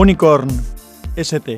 Unicorn ST.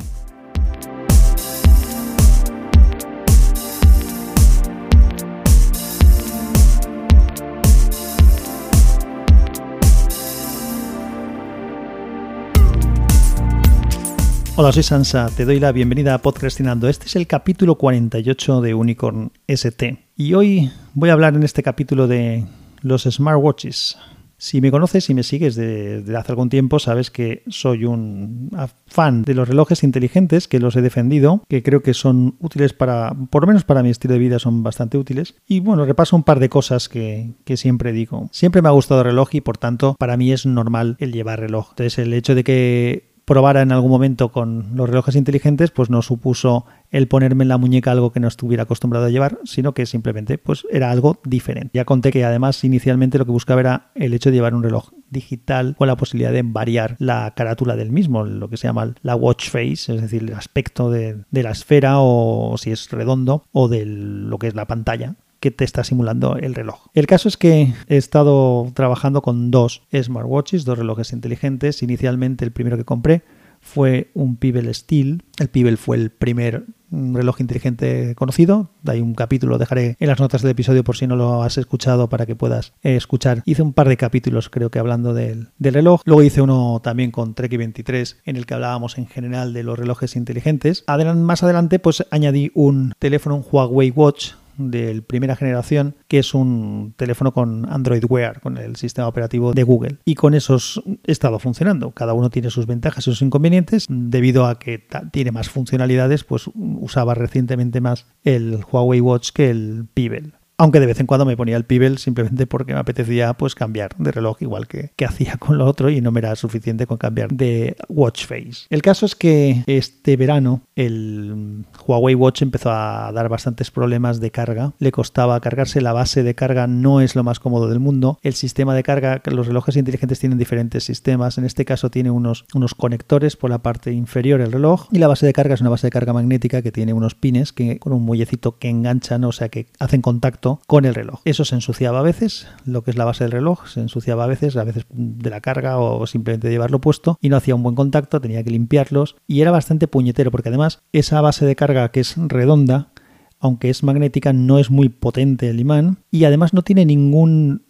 Hola, soy Sansa, te doy la bienvenida a Podcastinando. Este es el capítulo 48 de Unicorn ST. Y hoy voy a hablar en este capítulo de los smartwatches. Si me conoces y me sigues desde hace algún tiempo, sabes que soy un fan de los relojes inteligentes, que los he defendido, que creo que son útiles para, por lo menos para mi estilo de vida, son bastante útiles. Y bueno, repaso un par de cosas que, que siempre digo. Siempre me ha gustado el reloj y por tanto, para mí es normal el llevar reloj. Entonces, el hecho de que probara en algún momento con los relojes inteligentes, pues no supuso el ponerme en la muñeca algo que no estuviera acostumbrado a llevar, sino que simplemente pues era algo diferente. Ya conté que además inicialmente lo que buscaba era el hecho de llevar un reloj digital con la posibilidad de variar la carátula del mismo, lo que se llama la watch face, es decir, el aspecto de, de la esfera o si es redondo o de lo que es la pantalla que te está simulando el reloj. El caso es que he estado trabajando con dos smartwatches, dos relojes inteligentes. Inicialmente el primero que compré fue un Pebble Steel. El Pebble fue el primer reloj inteligente conocido. Hay un capítulo, dejaré en las notas del episodio por si no lo has escuchado para que puedas eh, escuchar. Hice un par de capítulos, creo que hablando del, del reloj. Luego hice uno también con Trek 23 en el que hablábamos en general de los relojes inteligentes. más adelante, pues añadí un teléfono, un Huawei Watch de primera generación, que es un teléfono con Android Wear, con el sistema operativo de Google. Y con esos he estado funcionando. Cada uno tiene sus ventajas y sus inconvenientes. Debido a que tiene más funcionalidades, pues usaba recientemente más el Huawei Watch que el Pebble aunque de vez en cuando me ponía el Pebble simplemente porque me apetecía pues cambiar de reloj igual que, que hacía con lo otro y no me era suficiente con cambiar de watch face. El caso es que este verano el Huawei Watch empezó a dar bastantes problemas de carga, le costaba cargarse, la base de carga no es lo más cómodo del mundo, el sistema de carga, los relojes inteligentes tienen diferentes sistemas, en este caso tiene unos, unos conectores por la parte inferior del reloj y la base de carga es una base de carga magnética que tiene unos pines que con un muellecito que enganchan, o sea que hacen contacto con el reloj. Eso se ensuciaba a veces, lo que es la base del reloj, se ensuciaba a veces, a veces de la carga o simplemente de llevarlo puesto y no hacía un buen contacto, tenía que limpiarlos y era bastante puñetero porque además esa base de carga que es redonda, aunque es magnética, no es muy potente el imán y además no tiene ningún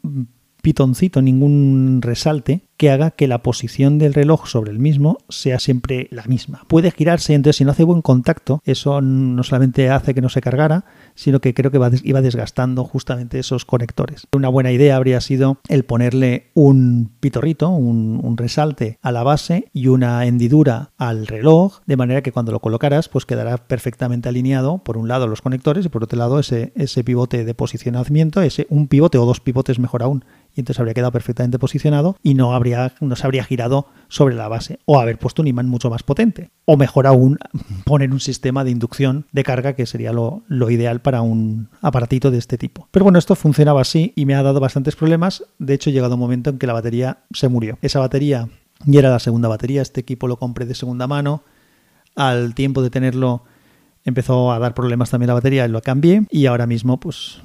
pitoncito, ningún resalte que haga que la posición del reloj sobre el mismo sea siempre la misma. Puede girarse, entonces si no hace buen contacto, eso no solamente hace que no se cargara, sino que creo que iba desgastando justamente esos conectores. Una buena idea habría sido el ponerle un pitorrito, un, resalte a la base y una hendidura al reloj, de manera que cuando lo colocaras, pues quedará perfectamente alineado, por un lado los conectores y por otro lado ese, ese pivote de posicionamiento, ese un pivote o dos pivotes mejor aún, y entonces habría quedado perfectamente posicionado y no, habría, no se habría girado sobre la base o haber puesto un imán mucho más potente o mejor aún poner un sistema de inducción de carga que sería lo, ideal para un aparatito de este tipo. Pero bueno, esto funcionaba así y me ha dado bastantes problemas. De hecho, ha llegado un momento en que la batería se murió. Esa batería ya era la segunda batería. Este equipo lo compré de segunda mano. Al tiempo de tenerlo empezó a dar problemas también la batería y lo cambié. Y ahora mismo pues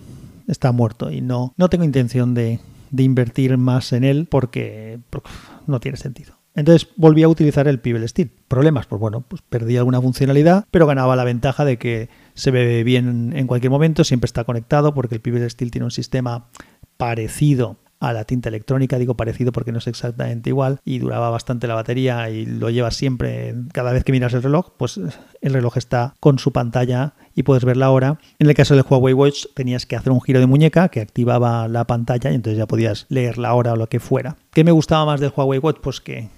está muerto y no, no tengo intención de, de invertir más en él porque, no tiene sentido. Entonces volví a utilizar el Pebble Steel. Problemas, pues bueno, pues perdí alguna funcionalidad, pero ganaba la ventaja de que se ve bien en cualquier momento, siempre está conectado porque el Pebble Steel tiene un sistema parecido a la tinta electrónica, digo parecido porque no es exactamente igual y duraba bastante la batería y lo llevas siempre, cada vez que miras el reloj, pues el reloj está con su pantalla y puedes ver la hora. En el caso del Huawei Watch tenías que hacer un giro de muñeca que activaba la pantalla y entonces ya podías leer la hora o lo que fuera. ¿Qué me gustaba más del Huawei Watch? Pues que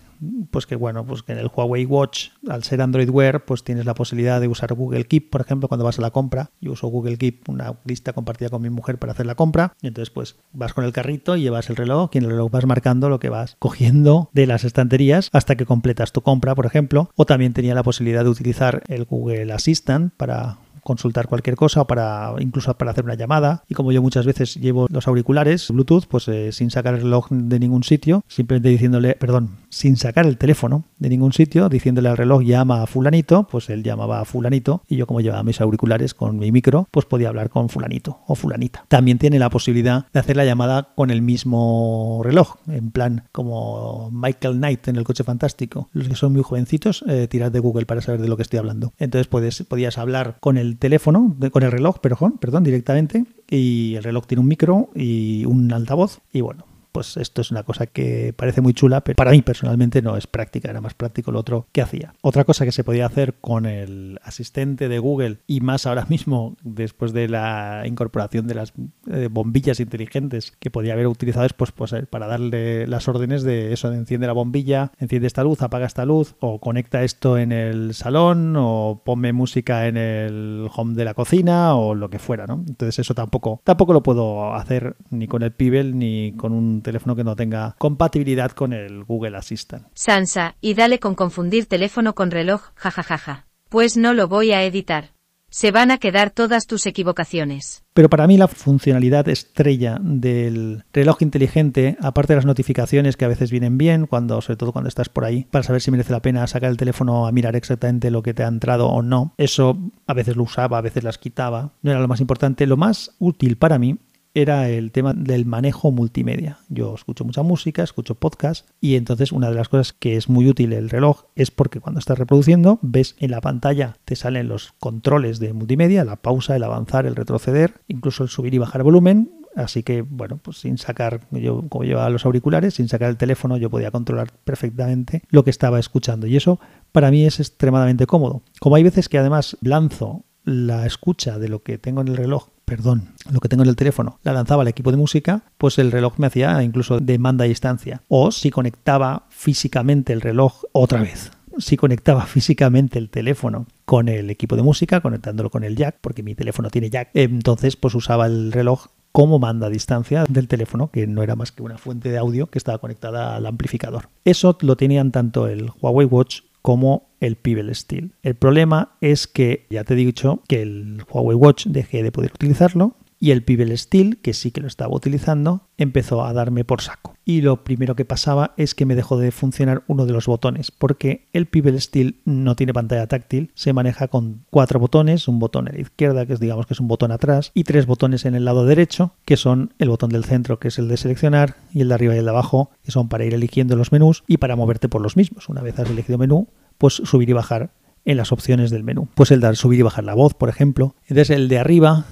pues que bueno, pues que en el Huawei Watch, al ser Android Wear, pues tienes la posibilidad de usar Google Keep, por ejemplo, cuando vas a la compra. Yo uso Google Keep, una lista compartida con mi mujer para hacer la compra. Y entonces, pues vas con el carrito y llevas el reloj y en el reloj vas marcando lo que vas cogiendo de las estanterías hasta que completas tu compra, por ejemplo. O también tenía la posibilidad de utilizar el Google Assistant para consultar cualquier cosa o para incluso para hacer una llamada. Y como yo muchas veces llevo los auriculares Bluetooth, pues eh, sin sacar el reloj de ningún sitio, simplemente diciéndole, perdón, sin sacar el teléfono de ningún sitio, diciéndole al reloj llama a fulanito, pues él llamaba a fulanito y yo como llevaba mis auriculares con mi micro, pues podía hablar con fulanito o fulanita. También tiene la posibilidad de hacer la llamada con el mismo reloj, en plan como Michael Knight en el coche fantástico. Los que son muy jovencitos, eh, tirad de Google para saber de lo que estoy hablando. Entonces puedes, podías hablar con el teléfono, con el reloj, perdón, perdón, directamente, y el reloj tiene un micro y un altavoz, y bueno, pues esto es una cosa que parece muy chula, pero para mí personalmente no es práctica, era más práctico lo otro que hacía. Otra cosa que se podía hacer con el asistente de Google y más ahora mismo después de la incorporación de las eh, bombillas inteligentes que podía haber utilizado es pues, pues, para darle las órdenes de eso, de enciende la bombilla, enciende esta luz, apaga esta luz o conecta esto en el salón o ponme música en el home de la cocina o lo que fuera, ¿no? Entonces eso tampoco, tampoco lo puedo hacer ni con el Pibel ni con un teléfono que no tenga compatibilidad con el Google Assistant. Sansa, y dale con confundir teléfono con reloj, jajajaja. Pues no lo voy a editar. Se van a quedar todas tus equivocaciones. Pero para mí la funcionalidad estrella del reloj inteligente, aparte de las notificaciones que a veces vienen bien, cuando, sobre todo cuando estás por ahí, para saber si merece la pena sacar el teléfono a mirar exactamente lo que te ha entrado o no, eso a veces lo usaba, a veces las quitaba, no era lo más importante. Lo más útil para mí era el tema del manejo multimedia. Yo escucho mucha música, escucho podcast y entonces una de las cosas que es muy útil el reloj es porque cuando estás reproduciendo ves en la pantalla te salen los controles de multimedia, la pausa, el avanzar, el retroceder, incluso el subir y bajar volumen. Así que, bueno, pues sin sacar, yo como llevaba los auriculares, sin sacar el teléfono, yo podía controlar perfectamente lo que estaba escuchando. Y eso para mí es extremadamente cómodo. Como hay veces que además lanzo la escucha de lo que tengo en el reloj perdón, lo que tengo en el teléfono, la lanzaba al equipo de música, pues el reloj me hacía incluso demanda a distancia. O si conectaba físicamente el reloj otra vez. Si conectaba físicamente el teléfono con el equipo de música, conectándolo con el jack, porque mi teléfono tiene jack, entonces pues usaba el reloj como manda a distancia del teléfono, que no era más que una fuente de audio que estaba conectada al amplificador. Eso lo tenían tanto el Huawei Watch como el Pebble Steel. El problema es que ya te he dicho que el Huawei Watch dejé de poder utilizarlo y el Pebble Steel, que sí que lo estaba utilizando, empezó a darme por saco. Y lo primero que pasaba es que me dejó de funcionar uno de los botones, porque el Pebble Steel no tiene pantalla táctil, se maneja con cuatro botones, un botón en la izquierda, que es digamos que es un botón atrás, y tres botones en el lado derecho, que son el botón del centro, que es el de seleccionar, y el de arriba y el de abajo, que son para ir eligiendo los menús y para moverte por los mismos. Una vez has elegido menú, pues subir y bajar en las opciones del menú. Pues el de subir y bajar la voz, por ejemplo. Entonces el de arriba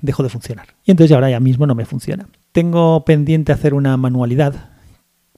dejó de funcionar. Y entonces ahora ya mismo no me funciona. Tengo pendiente hacer una manualidad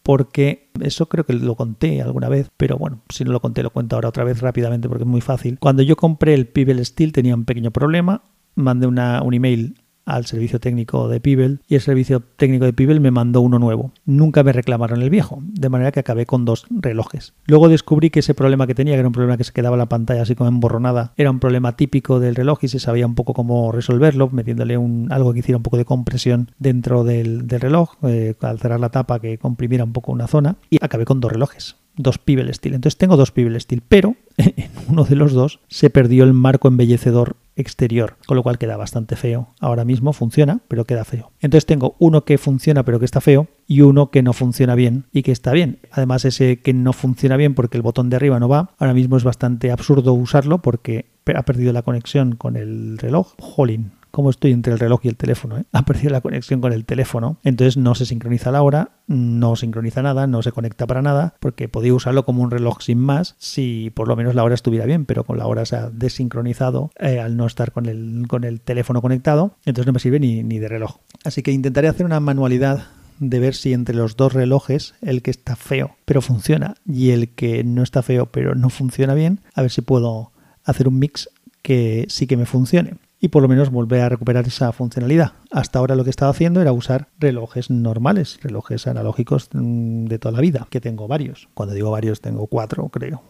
porque eso creo que lo conté alguna vez, pero bueno, si no lo conté lo cuento ahora otra vez rápidamente porque es muy fácil. Cuando yo compré el Pibel Steel tenía un pequeño problema, mandé una, un email al servicio técnico de Pibel y el servicio técnico de Pibel me mandó uno nuevo. Nunca me reclamaron el viejo, de manera que acabé con dos relojes. Luego descubrí que ese problema que tenía, que era un problema que se quedaba la pantalla así como emborronada, era un problema típico del reloj y se sabía un poco cómo resolverlo, metiéndole un, algo que hiciera un poco de compresión dentro del, reloj, eh, al cerrar la tapa que comprimiera un poco una zona y acabé con dos relojes dos Pibel Steel. Entonces tengo dos Pibel Steel, pero en uno de los dos se perdió el marco embellecedor exterior, con lo cual queda bastante feo. Ahora mismo funciona, pero queda feo. Entonces tengo uno que funciona pero que está feo y uno que no funciona bien y que está bien. Además ese que no funciona bien porque el botón de arriba no va, ahora mismo es bastante absurdo usarlo porque ha perdido la conexión con el reloj. Jolín, como estoy entre el reloj y el teléfono. ¿eh? Ha perdido la conexión con el teléfono, entonces no se sincroniza la hora, no sincroniza nada, no se conecta para nada, porque podía usarlo como un reloj sin más si por lo menos la hora estuviera bien, pero con la hora se ha desincronizado eh, al no estar con el, con el teléfono conectado, entonces no me sirve ni, ni de reloj. Así que intentaré hacer una manualidad de ver si entre los dos relojes, el que está feo pero funciona y el que no está feo pero no funciona bien, a ver si puedo hacer un mix que sí que me funcione y por lo menos volver a recuperar esa funcionalidad. Hasta ahora lo que estaba haciendo era usar relojes normales, relojes analógicos mm, de toda la vida, que tengo varios. Cuando digo varios tengo cuatro, creo,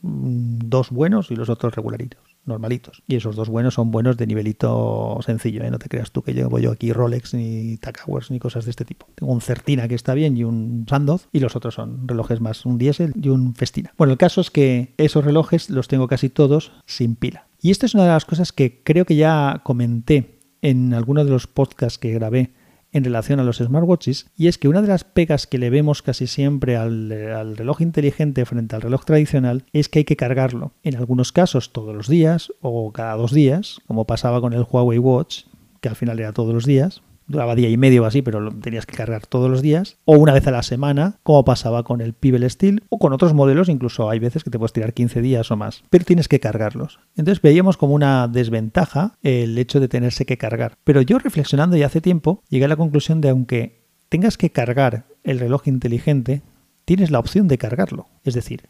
mm, dos buenos y los otros regularitos normalitos. Y esos dos buenos son buenos de nivelito sencillo, ¿eh? no te creas tú que llevo yo aquí Rolex ni Takawers ni cosas de este tipo. Tengo un Certina que está bien y un Sandoz y los otros son relojes más un Diesel y un Festina. Bueno, el caso es que esos relojes los tengo casi todos sin pila. Y esto es una de las cosas que creo que ya comenté en alguno de los podcasts que grabé en relación a los smartwatches y es que una de las pegas que le vemos casi siempre al, al, reloj inteligente frente al reloj tradicional es que hay que cargarlo. En algunos casos todos los días o cada dos días, como pasaba con el Huawei Watch, que al final era todos los días, duraba día y medio o así, pero lo tenías que cargar todos los días, o una vez a la semana, como pasaba con el Pebble Steel, o con otros modelos, incluso hay veces que te puedes tirar 15 días o más, pero tienes que cargarlos. Entonces veíamos como una desventaja el hecho de tenerse que cargar. Pero yo reflexionando ya hace tiempo, llegué a la conclusión de aunque tengas que cargar el reloj inteligente, tienes la opción de cargarlo. Es decir,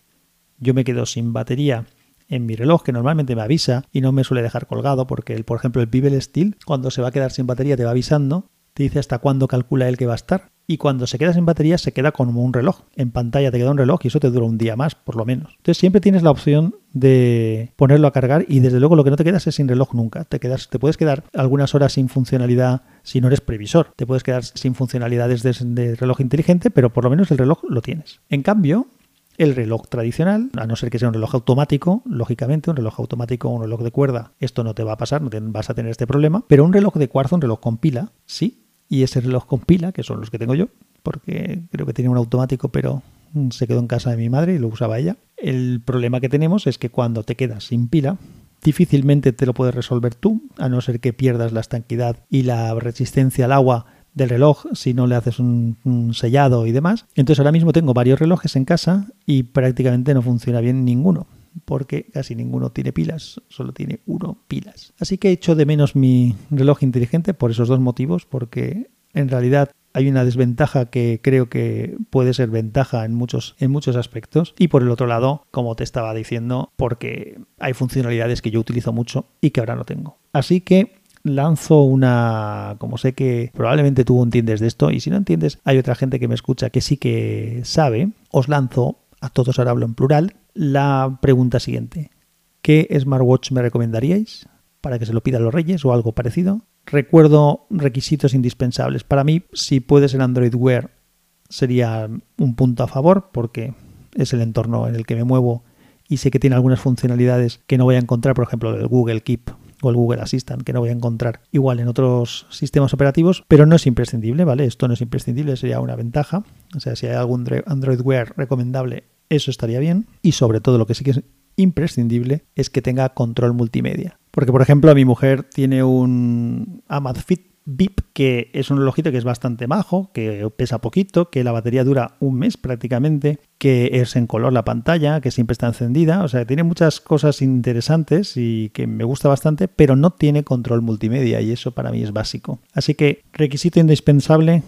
yo me quedo sin batería en mi reloj, que normalmente me avisa y no me suele dejar colgado, porque, el, por ejemplo, el Pebble Steel, cuando se va a quedar sin batería, te va avisando, te dice hasta cuándo calcula él que va a estar. Y cuando se queda sin batería, se queda como un reloj. En pantalla te queda un reloj y eso te dura un día más, por lo menos. Entonces siempre tienes la opción de ponerlo a cargar y desde luego lo que no te quedas es sin reloj nunca. Te, quedas, te puedes quedar algunas horas sin funcionalidad si no eres previsor. Te puedes quedar sin funcionalidades de, de reloj inteligente, pero por lo menos el reloj lo tienes. En cambio, el reloj tradicional, a no ser que sea un reloj automático, lógicamente, un reloj automático o un reloj de cuerda, esto no te va a pasar, no te vas a tener este problema, pero un reloj de cuarzo, un reloj con pila, sí, y ese reloj con pila, que son los que tengo yo, porque creo que tiene un automático, pero se quedó en casa de mi madre y lo usaba ella. El problema que tenemos es que cuando te quedas sin pila, difícilmente te lo puedes resolver tú, a no ser que pierdas la estanquidad y la resistencia al agua del reloj si no le haces un, sellado y demás. Entonces ahora mismo tengo varios relojes en casa y prácticamente no funciona bien ninguno porque casi ninguno tiene pilas, solo tiene uno pilas. Así que echo de menos mi reloj inteligente por esos dos motivos, porque en realidad hay una desventaja que creo que puede ser ventaja en muchos, en muchos aspectos. Y por el otro lado, como te estaba diciendo, porque hay funcionalidades que yo utilizo mucho y que ahora no tengo. Así que lanzo una, como sé que probablemente tú entiendes de esto y si no entiendes hay otra gente que me escucha que sí que sabe, os lanzo, a todos ahora hablo en plural, la pregunta siguiente. ¿Qué smartwatch me recomendaríais para que se lo pida a los reyes o algo parecido? Recuerdo requisitos indispensables. Para mí, si puede ser Android Wear, sería un punto a favor porque es el entorno en el que me muevo y sé que tiene algunas funcionalidades que no voy a encontrar, por ejemplo, el Google Keep o el Google Assistant, que no voy a encontrar igual en otros sistemas operativos, pero no es imprescindible, ¿vale? Esto no es imprescindible, sería una ventaja. O sea, si hay algún Android Wear recomendable, eso estaría bien. Y sobre todo lo que sí que es imprescindible es que tenga control multimedia. Porque, por ejemplo, mi mujer tiene un Amazfit VIP, que es un relojito que es bastante majo, que pesa poquito, que la batería dura un mes prácticamente, que es en color la pantalla, que siempre está encendida, o sea, tiene muchas cosas interesantes y que me gusta bastante, pero no tiene control multimedia y eso para mí es básico. Así que requisito indispensable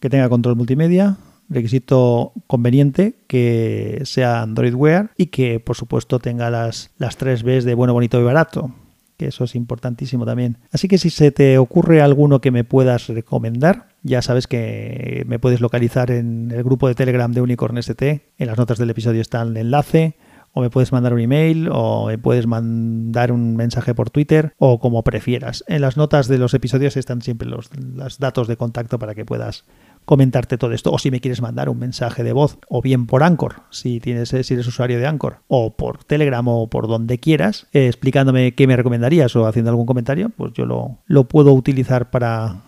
que tenga control multimedia, requisito conveniente que sea Android Wear y que por supuesto tenga las, las 3 Bs de bueno, bonito y barato que eso es importantísimo también. Así que si se te ocurre alguno que me puedas recomendar, ya sabes que me puedes localizar en el grupo de Telegram de Unicorn ST. En las notas del episodio está el enlace. O me puedes mandar un email, o me puedes mandar un mensaje por Twitter, o como prefieras. En las notas de los episodios están siempre los, los datos de contacto para que puedas comentarte todo esto. O si me quieres mandar un mensaje de voz, o bien por Anchor, si, tienes, si eres usuario de Anchor, o por Telegram o por donde quieras, eh, explicándome qué me recomendarías o haciendo algún comentario, pues yo lo, lo puedo utilizar para,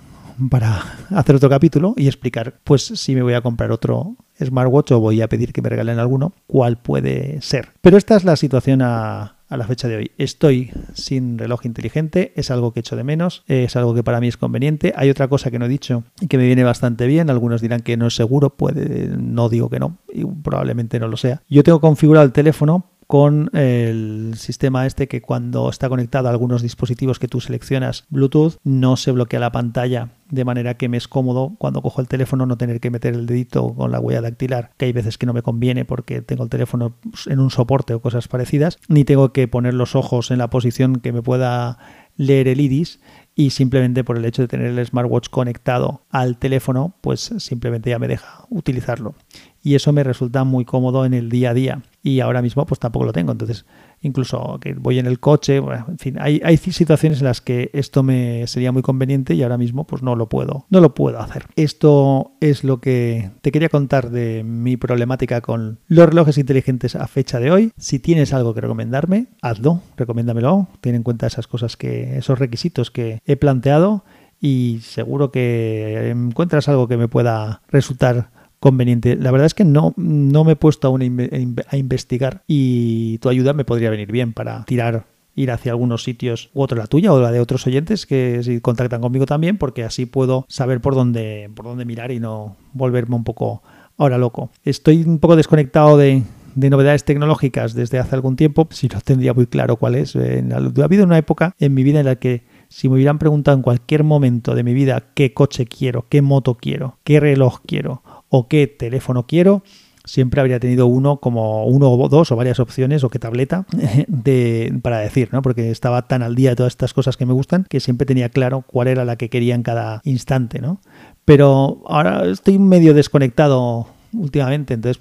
para hacer otro capítulo y explicar, pues si me voy a comprar otro smartwatch o voy a pedir que me regalen alguno, cuál puede ser. Pero esta es la situación a, a la fecha de hoy. Estoy sin reloj inteligente, es algo que echo de menos, es algo que para mí es conveniente. Hay otra cosa que no he dicho y que me viene bastante bien, algunos dirán que no es seguro, puede, no digo que no, y probablemente no lo sea. Yo tengo configurado el teléfono con el sistema este que cuando está conectado a algunos dispositivos que tú seleccionas Bluetooth no se bloquea la pantalla de manera que me es cómodo cuando cojo el teléfono no tener que meter el dedito con la huella dactilar, que hay veces que no me conviene porque tengo el teléfono en un soporte o cosas parecidas, ni tengo que poner los ojos en la posición que me pueda leer el iris y simplemente por el hecho de tener el smartwatch conectado al teléfono, pues simplemente ya me deja utilizarlo. Y eso me resulta muy cómodo en el día a día y ahora mismo pues tampoco lo tengo. Entonces, incluso que voy en el coche, en fin, hay, hay, situaciones en las que esto me sería muy conveniente y ahora mismo pues no lo puedo, no lo puedo hacer. Esto es lo que te quería contar de mi problemática con los relojes inteligentes a fecha de hoy. Si tienes algo que recomendarme, hazlo, recomiéndamelo, ten en cuenta esas cosas que, esos requisitos que he planteado y seguro que encuentras algo que me pueda resultar conveniente. La verdad es que no, no me he puesto aún a investigar y tu ayuda me podría venir bien para tirar ir hacia algunos sitios u otra la tuya o la de otros oyentes que si contactan conmigo también porque así puedo saber por dónde por dónde mirar y no volverme un poco ahora loco. Estoy un poco desconectado de, de novedades tecnológicas desde hace algún tiempo, si no tendría muy claro cuál es. ha habido una época en mi vida en la que si me hubieran preguntado en cualquier momento de mi vida qué coche quiero, qué moto quiero, qué reloj quiero o qué teléfono quiero, siempre habría tenido uno como uno o dos o varias opciones o qué tableta de, para decir, ¿no? Porque estaba tan al día de todas estas cosas que me gustan que siempre tenía claro cuál era la que quería en cada instante, ¿no? Pero ahora estoy medio desconectado últimamente, entonces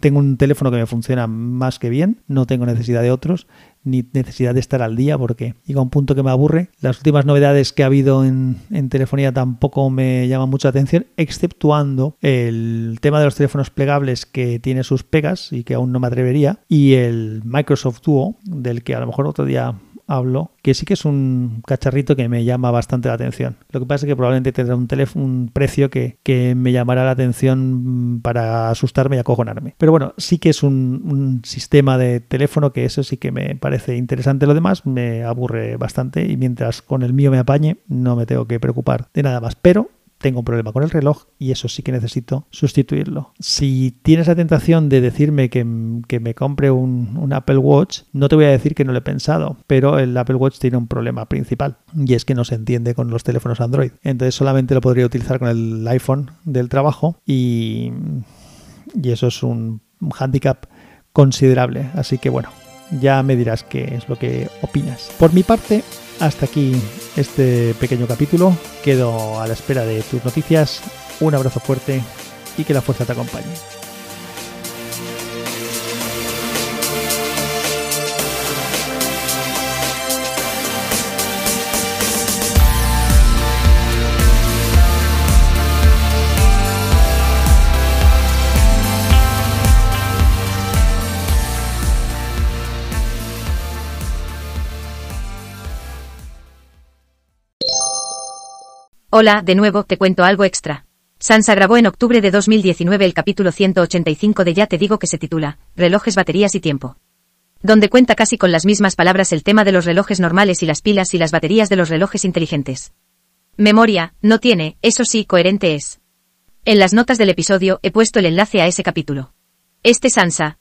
tengo un teléfono que me funciona más que bien, no tengo necesidad de otros, ni necesidad de estar al día porque llega un punto que me aburre. Las últimas novedades que ha habido en, en telefonía tampoco me llaman mucha atención, exceptuando el tema de los teléfonos plegables que tiene sus pegas y que aún no me atrevería, y el Microsoft Duo, del que a lo mejor otro día hablo, que sí que es un cacharrito que me llama bastante la atención. Lo que pasa es que probablemente tendrá un, un precio que, me llamará la atención para asustarme y acojonarme. Pero bueno, sí que es un, un, sistema de teléfono que eso sí que me parece interesante. Lo demás me aburre bastante y mientras con el mío me apañe no me tengo que preocupar de nada más. Pero tengo un problema con el reloj y eso sí que necesito sustituirlo. Si tienes la tentación de decirme que, me compre un, Apple Watch, no te voy a decir que no lo he pensado, pero el Apple Watch tiene un problema principal y es que no se entiende con los teléfonos Android. Entonces solamente lo podría utilizar con el iPhone del trabajo y, y eso es un, handicap considerable. Así que bueno, ya me dirás qué es lo que opinas. Por mi parte, hasta aquí este pequeño capítulo. Quedo a la espera de tus noticias. Un abrazo fuerte y que la fuerza te acompañe. Hola, de nuevo, te cuento algo extra. Sansa grabó en octubre de 2019 el capítulo 185 de Ya te digo que se titula, Relojes, baterías y tiempo. Donde cuenta casi con las mismas palabras el tema de los relojes normales y las pilas y las baterías de los relojes inteligentes. Memoria, no tiene, eso sí, coherente es. En las notas del episodio he puesto el enlace a ese capítulo. Este Sansa,